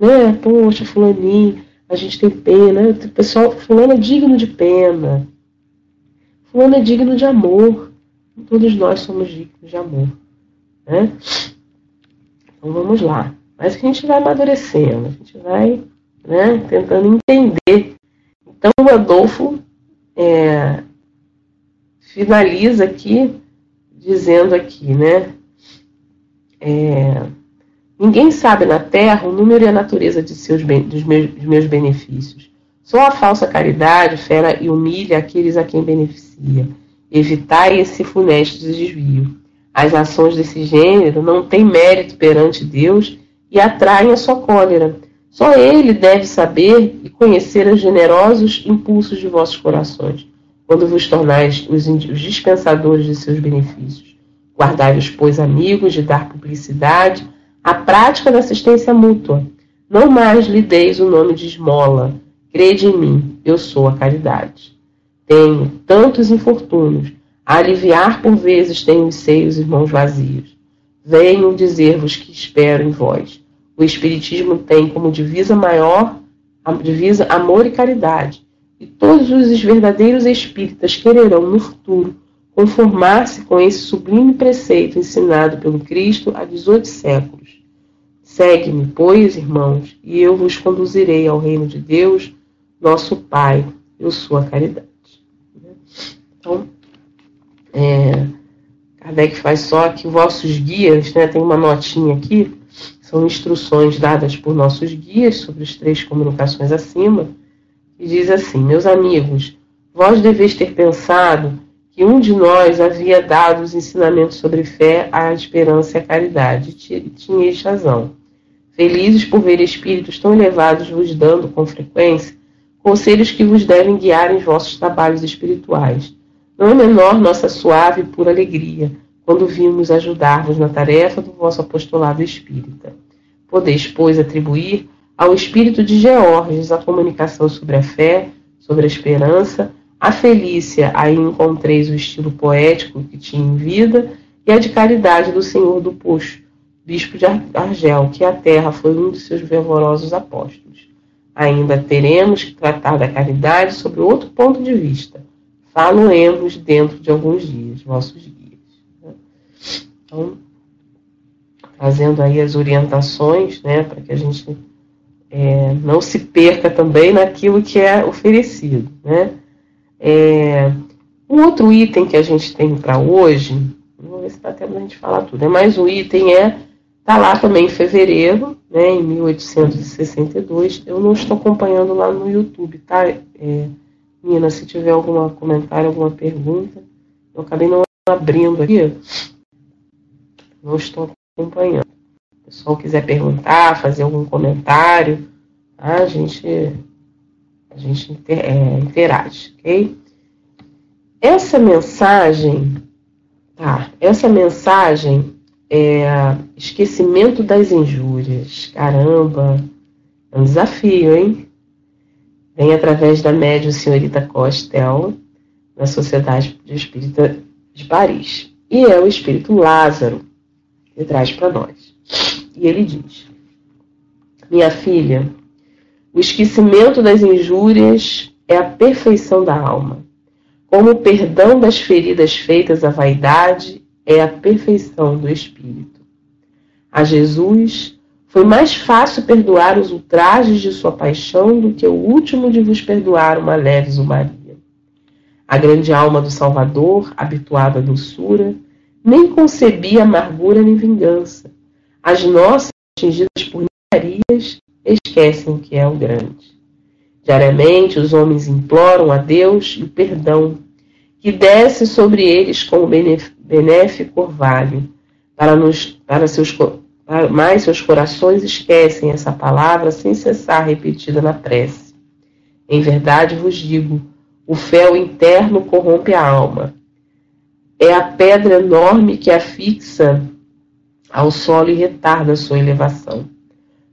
Speaker 2: né? Poxa, fulaninho, a gente tem pena, o pessoal, fulano é digno de pena. Fulano é digno de amor. Todos nós somos dignos de amor. Né? Então vamos lá. Mas a gente vai amadurecendo, a gente vai né, tentando entender. Então o Adolfo é, finaliza aqui dizendo aqui, né? É, ninguém sabe na Terra o número e a natureza de seus, dos, meus, dos meus benefícios. Só a falsa caridade fera e humilha aqueles a quem beneficia. Evitai esse funesto desvio. As ações desse gênero não têm mérito perante Deus e atraem a sua cólera. Só ele deve saber e conhecer os generosos impulsos de vossos corações, quando vos tornais os, dispensadores de seus benefícios. Guardai-vos, pois, amigos, de dar publicidade à prática da assistência mútua. Não mais lhe deis o nome de esmola. Crede em mim, eu sou a caridade. Tenho tantos infortúnios, a aliviar por vezes tenho os seios e mãos vazios. Venho dizer-vos que espero em vós o Espiritismo tem como divisa maior a divisa amor e caridade. E todos os verdadeiros espíritas quererão no futuro conformar-se com esse sublime preceito ensinado pelo Cristo há 18 séculos. Segue-me, pois, irmãos, e eu vos conduzirei ao reino de Deus, nosso Pai, eu sou a caridade. Então, é, Kardec faz só que vossos guias, né, tem uma notinha aqui, são instruções dadas por nossos guias sobre as três comunicações acima, e diz assim: Meus amigos, vós deveis ter pensado que um de nós havia dado os ensinamentos sobre fé, a esperança e a caridade. Tinhais razão. Felizes por ver espíritos tão elevados vos dando com frequência conselhos que vos devem guiar em vossos trabalhos espirituais. Não é menor nossa suave e pura alegria quando vimos ajudar-vos na tarefa do vosso apostolado espírita. Podeis, pois, atribuir ao espírito de Georges a comunicação sobre a fé, sobre a esperança, a Felícia, aí encontreis o estilo poético que tinha em vida, e a de caridade do Senhor do Puxo, bispo de Argel, que a terra foi um de seus fervorosos apóstolos. Ainda teremos que tratar da caridade sob outro ponto de vista. Falo-emos dentro de alguns dias, vossos. Então, fazendo aí as orientações, né, para que a gente é, não se perca também naquilo que é oferecido, né. É, um outro item que a gente tem para hoje, vamos ver se está tendo a gente falar tudo, é mais um item é Está lá também em fevereiro, né, em 1862. Eu não estou acompanhando lá no YouTube, tá? É, Nina, se tiver algum comentário, alguma pergunta, eu acabei não abrindo aqui. Não estou acompanhando. pessoal quiser perguntar, fazer algum comentário, tá? a gente, a gente é, interage, ok? Essa mensagem, tá? Essa mensagem é esquecimento das injúrias. Caramba, é um desafio, hein? Vem através da médium senhorita Costel, na Sociedade de Espírita de Paris. E é o espírito Lázaro que traz para nós. E ele diz: Minha filha, o esquecimento das injúrias é a perfeição da alma, como o perdão das feridas feitas à vaidade é a perfeição do espírito. A Jesus foi mais fácil perdoar os ultrajes de sua paixão do que o último de vos perdoar uma leve zumaria. A grande alma do Salvador, habituada à doçura, nem concebia amargura nem vingança. As nossas, atingidas por nigarias, esquecem o que é o grande. Diariamente, os homens imploram a Deus o perdão, que desce sobre eles com o benéfico orvalho, para, nos, para seus, mas seus corações esquecem essa palavra sem cessar repetida na prece. Em verdade vos digo, o fel interno corrompe a alma. É a pedra enorme que a fixa ao solo e retarda sua elevação.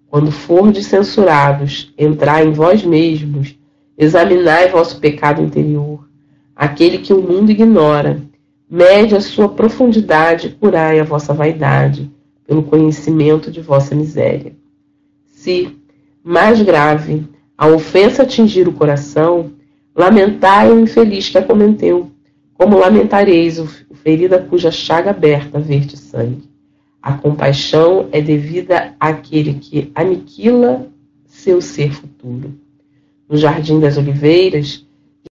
Speaker 2: Quando fordes censurados, entrai em vós mesmos, examinai vosso pecado interior, aquele que o mundo ignora, mede a sua profundidade e curai a vossa vaidade, pelo conhecimento de vossa miséria. Se, mais grave, a ofensa atingir o coração, lamentai o infeliz que a cometeu, como lamentareis o ferida cuja chaga aberta verte sangue. A compaixão é devida àquele que aniquila seu ser futuro. No Jardim das Oliveiras,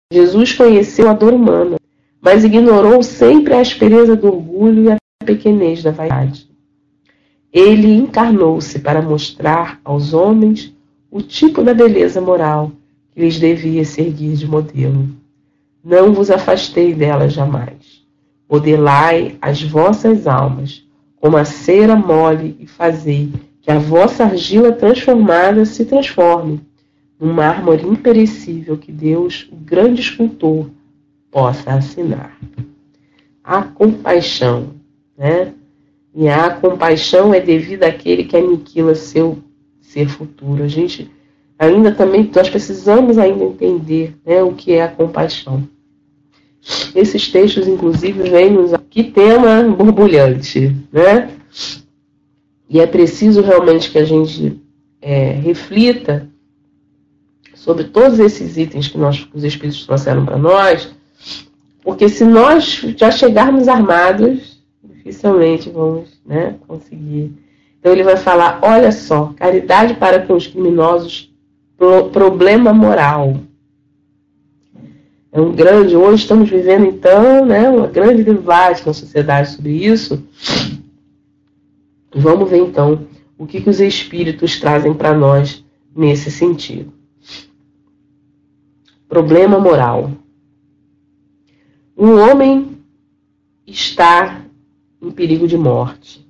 Speaker 2: Jesus conheceu a dor humana, mas ignorou sempre a aspereza do orgulho e a pequenez da vaidade. Ele encarnou-se para mostrar aos homens o tipo da beleza moral que lhes devia servir de modelo. Não vos afastei dela jamais. Modelai as vossas almas como a cera mole e fazei que a vossa argila transformada se transforme num mármore imperecível que Deus, o grande escultor, possa assinar. A compaixão, né? E a compaixão é devida àquele que aniquila seu ser futuro. A gente ainda também, nós precisamos ainda entender né, o que é a compaixão. Esses textos, inclusive, vêm nos. Que tema borbulhante, né? E é preciso realmente que a gente é, reflita sobre todos esses itens que, nós, que os Espíritos trouxeram para nós, porque se nós já chegarmos armados, dificilmente vamos né, conseguir. Então ele vai falar: olha só, caridade para com os criminosos, problema moral é um grande. Hoje estamos vivendo, então, né, uma grande debate na sociedade sobre isso. Vamos ver, então, o que, que os espíritos trazem para nós nesse sentido. Problema moral. Um homem está em perigo de morte.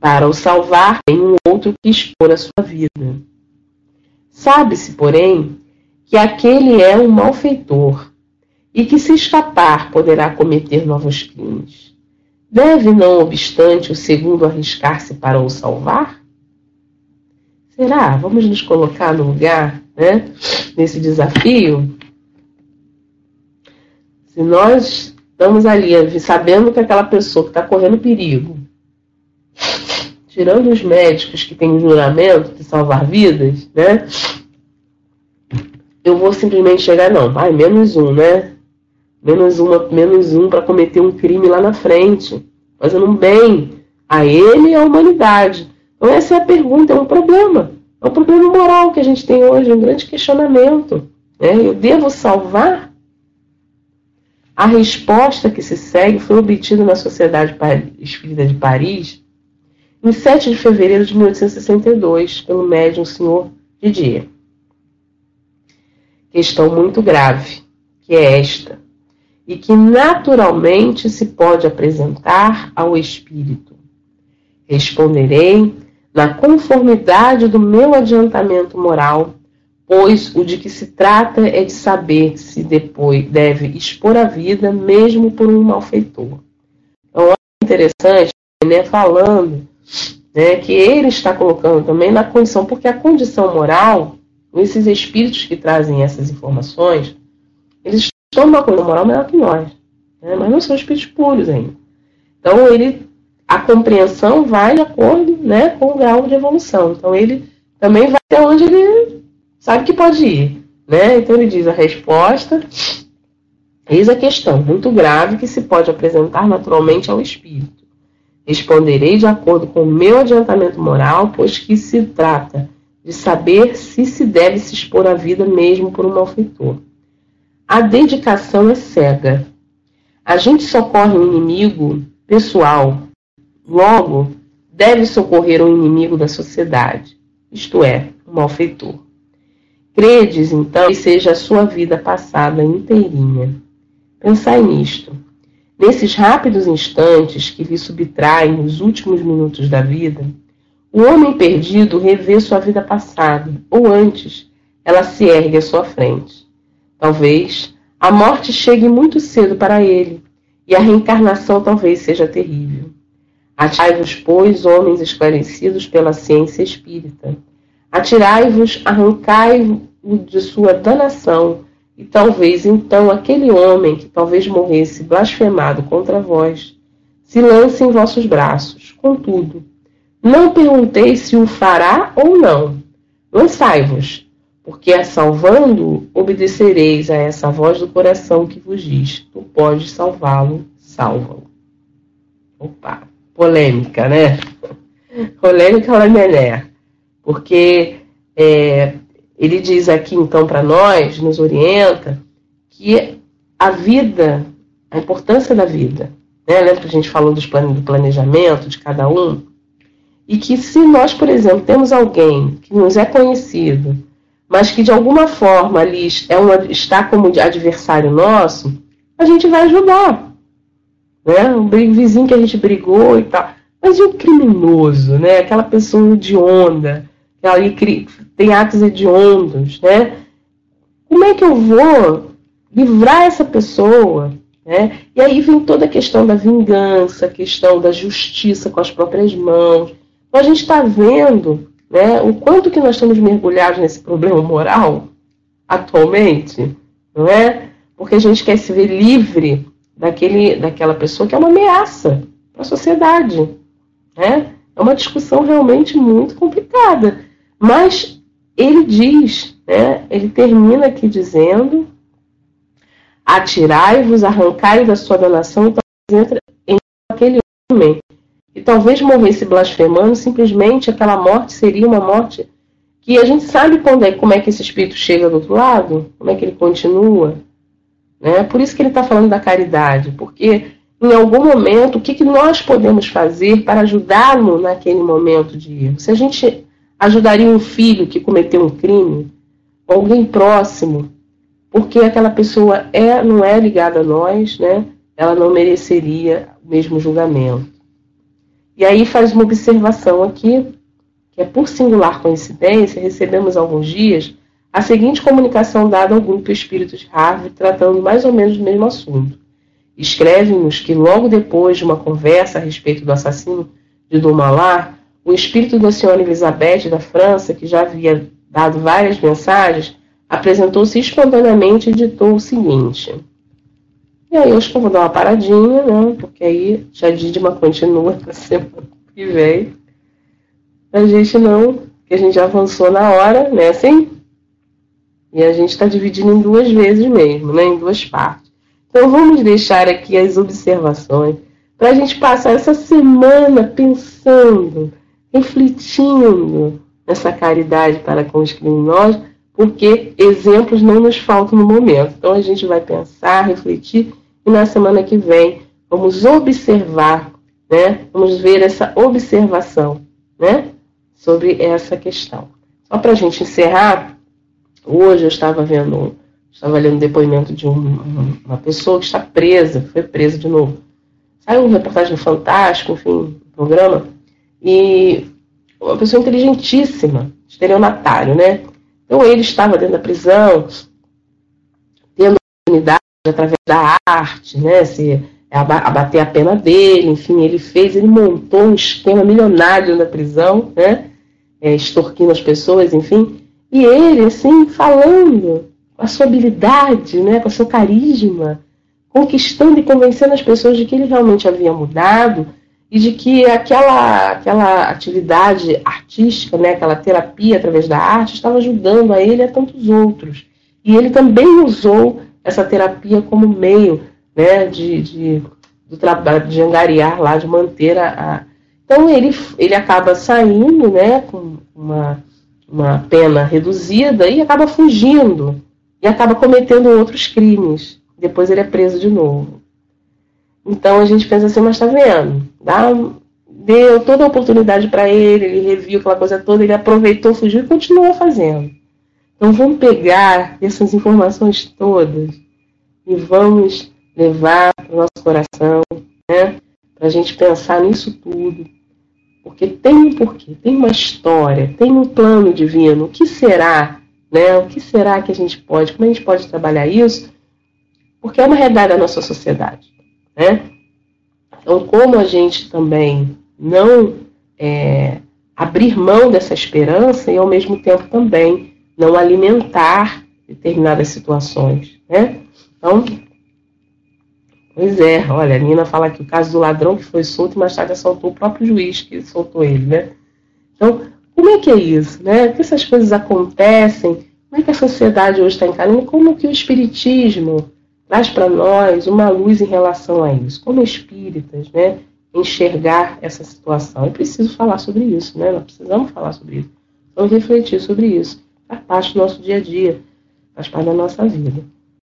Speaker 2: Para o salvar, tem um outro que expor a sua vida. Sabe-se, porém, que aquele é um malfeitor e que, se escapar, poderá cometer novos crimes. Deve, não obstante, o segundo arriscar-se para o salvar? Será? Vamos nos colocar no lugar, né, nesse desafio? Se nós estamos ali sabendo que aquela pessoa que está correndo perigo, tirando os médicos que têm o juramento de salvar vidas, né? eu vou simplesmente chegar, não, vai, menos um, né? Menos, uma, menos um para cometer um crime lá na frente, fazendo um bem a ele e à humanidade. Então, essa é a pergunta, é um problema. É um problema moral que a gente tem hoje, um grande questionamento. Né? Eu devo salvar? A resposta que se segue foi obtida na Sociedade Espírita de Paris em 7 de fevereiro de 1862, pelo médium senhor Didier questão muito grave, que é esta, e que naturalmente se pode apresentar ao espírito. Responderei na conformidade do meu adiantamento moral, pois o de que se trata é de saber se depois deve expor a vida mesmo por um malfeitor. Então, é interessante, né, falando né, que ele está colocando também na condição, porque a condição moral, esses espíritos que trazem essas informações, eles estão numa condição moral melhor que nós, né, mas não são espíritos puros ainda. Então, ele a compreensão vai de acordo né, com o grau de evolução. Então ele também vai até onde ele sabe que pode ir. Né? Então ele diz a resposta, eis a questão muito grave que se pode apresentar naturalmente ao espírito. Responderei de acordo com o meu adiantamento moral, pois que se trata de saber se se deve se expor à vida mesmo por um malfeitor. A dedicação é cega. A gente socorre um inimigo pessoal Logo, deve socorrer o inimigo da sociedade, isto é, o malfeitor. Credes, então, que seja a sua vida passada inteirinha. Pensai nisto. Nesses rápidos instantes que lhe subtraem os últimos minutos da vida, o homem perdido revê sua vida passada, ou antes, ela se ergue à sua frente. Talvez a morte chegue muito cedo para ele, e a reencarnação talvez seja terrível. Atirai-vos, pois, homens esclarecidos pela ciência espírita. Atirai-vos, arrancai-o de sua danação, e talvez então aquele homem que talvez morresse blasfemado contra vós, se lance em vossos braços. Contudo, não perguntei se o fará ou não. Lançai-vos, porque a salvando obedecereis a essa voz do coração que vos diz: Tu podes salvá-lo, salva-o. Opa! polêmica, né? Polêmica Lamené. Porque é, ele diz aqui, então, para nós, nos orienta, que a vida, a importância da vida, né? Lembra que a gente falou dos do planejamento de cada um? E que se nós, por exemplo, temos alguém que nos é conhecido, mas que de alguma forma ali é uma, está como adversário nosso, a gente vai ajudar né? Um vizinho que a gente brigou e tal. Mas e o criminoso, né? Aquela pessoa hedionda, que ali tem atos hediondos, né? Como é que eu vou livrar essa pessoa? Né? E aí vem toda a questão da vingança, a questão da justiça com as próprias mãos. Então a gente está vendo né, o quanto que nós estamos mergulhados nesse problema moral atualmente, não é? Porque a gente quer se ver livre daquele, daquela pessoa que é uma ameaça para a sociedade. Né? É uma discussão realmente muito complicada. Mas ele diz, né, ele termina aqui dizendo: atirai-vos, arrancai da sua danação, e talvez entre aquele homem. E talvez morresse blasfemando, simplesmente aquela morte seria uma morte que a gente sabe quando é, como é que esse espírito chega do outro lado, como é que ele continua. Né? Por isso que ele está falando da caridade, porque em algum momento, o que, que nós podemos fazer para ajudá-lo naquele momento de erro? Se a gente ajudaria um filho que cometeu um crime, ou alguém próximo, porque aquela pessoa é, não é ligada a nós, né? ela não mereceria o mesmo julgamento. E aí faz uma observação aqui, que é por singular coincidência, recebemos alguns dias a seguinte comunicação dada ao grupo Espírito de Harvard, tratando mais ou menos do mesmo assunto. Escreve-nos que logo depois de uma conversa a respeito do assassino de Dumalar, o espírito da senhora Elizabeth da França, que já havia dado várias mensagens, apresentou-se espontaneamente e ditou o seguinte. E aí eu acho que eu vou dar uma paradinha, né? Porque aí já Didima continua na semana que vem. A gente não, que a gente já avançou na hora, né? Assim, e a gente está dividindo em duas vezes mesmo, né? em duas partes. Então vamos deixar aqui as observações para a gente passar essa semana pensando, refletindo nessa caridade para com os criminosos, porque exemplos não nos faltam no momento. Então a gente vai pensar, refletir e na semana que vem vamos observar, né? Vamos ver essa observação, né? Sobre essa questão. Só para a gente encerrar, Hoje eu estava vendo, estava lendo um depoimento de um, uma pessoa que está presa, foi presa de novo. Saiu uma reportagem fantástica, enfim, um programa, e uma pessoa inteligentíssima, estelionatário, né? Então ele estava dentro da prisão, tendo oportunidade através da arte, né? Se abater a pena dele, enfim, ele fez, ele montou um esquema milionário na prisão, né? É, extorquindo as pessoas, enfim. E ele, assim, falando com a sua habilidade, né? Com o seu carisma, conquistando e convencendo as pessoas de que ele realmente havia mudado e de que aquela, aquela atividade artística, né, aquela terapia através da arte, estava ajudando a ele e a tantos outros. E ele também usou essa terapia como meio né, de, de, do trabalho de angariar lá, de manter a. Então ele, ele acaba saindo né, com uma, uma pena reduzida e acaba fugindo e acaba cometendo outros crimes. Depois ele é preso de novo. Então a gente pensa assim, mas tá vendo? Dá, deu toda a oportunidade para ele, ele reviu aquela coisa toda, ele aproveitou, fugiu e continuou fazendo. Então vamos pegar essas informações todas e vamos levar para o nosso coração, né? Para a gente pensar nisso tudo. Porque tem um porquê, tem uma história, tem um plano divino. O que será? Né? O que será que a gente pode, como a gente pode trabalhar isso? Porque é uma realidade da nossa sociedade. Né? Então, como a gente também não é, abrir mão dessa esperança e, ao mesmo tempo, também não alimentar determinadas situações. Né? Então, pois é, olha, a Nina fala aqui o caso do ladrão que foi solto e mais tarde assaltou o próprio juiz que soltou ele. Né? Então, como é que é isso? Né? Que essas coisas acontecem? Como é que a sociedade hoje está encarando? Como que o espiritismo traz para nós uma luz em relação a isso. Como espíritas, né, enxergar essa situação. É preciso falar sobre isso, né? Nós precisamos falar sobre isso. Vamos refletir sobre isso. Faz parte do nosso dia a dia, faz parte da nossa vida.